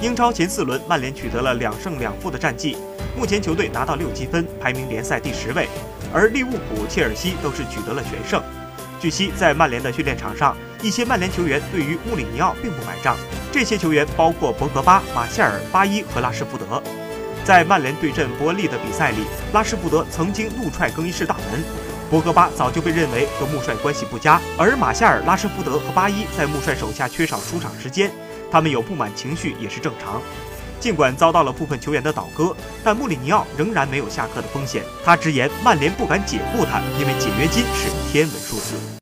英超前四轮，曼联取得了两胜两负的战绩，目前球队拿到六积分，排名联赛第十位，而利物浦、切尔西都是取得了全胜。据悉，在曼联的训练场上，一些曼联球员对于穆里尼奥并不买账。这些球员包括博格巴、马夏尔、巴伊和拉什福德。在曼联对阵伯恩利的比赛里，拉什福德曾经怒踹更衣室大门。博格巴早就被认为和穆帅关系不佳，而马夏尔、拉什福德和巴伊在穆帅手下缺少出场时间。他们有不满情绪也是正常，尽管遭到了部分球员的倒戈，但穆里尼奥仍然没有下课的风险。他直言，曼联不敢解雇他，因为解约金是天文数字。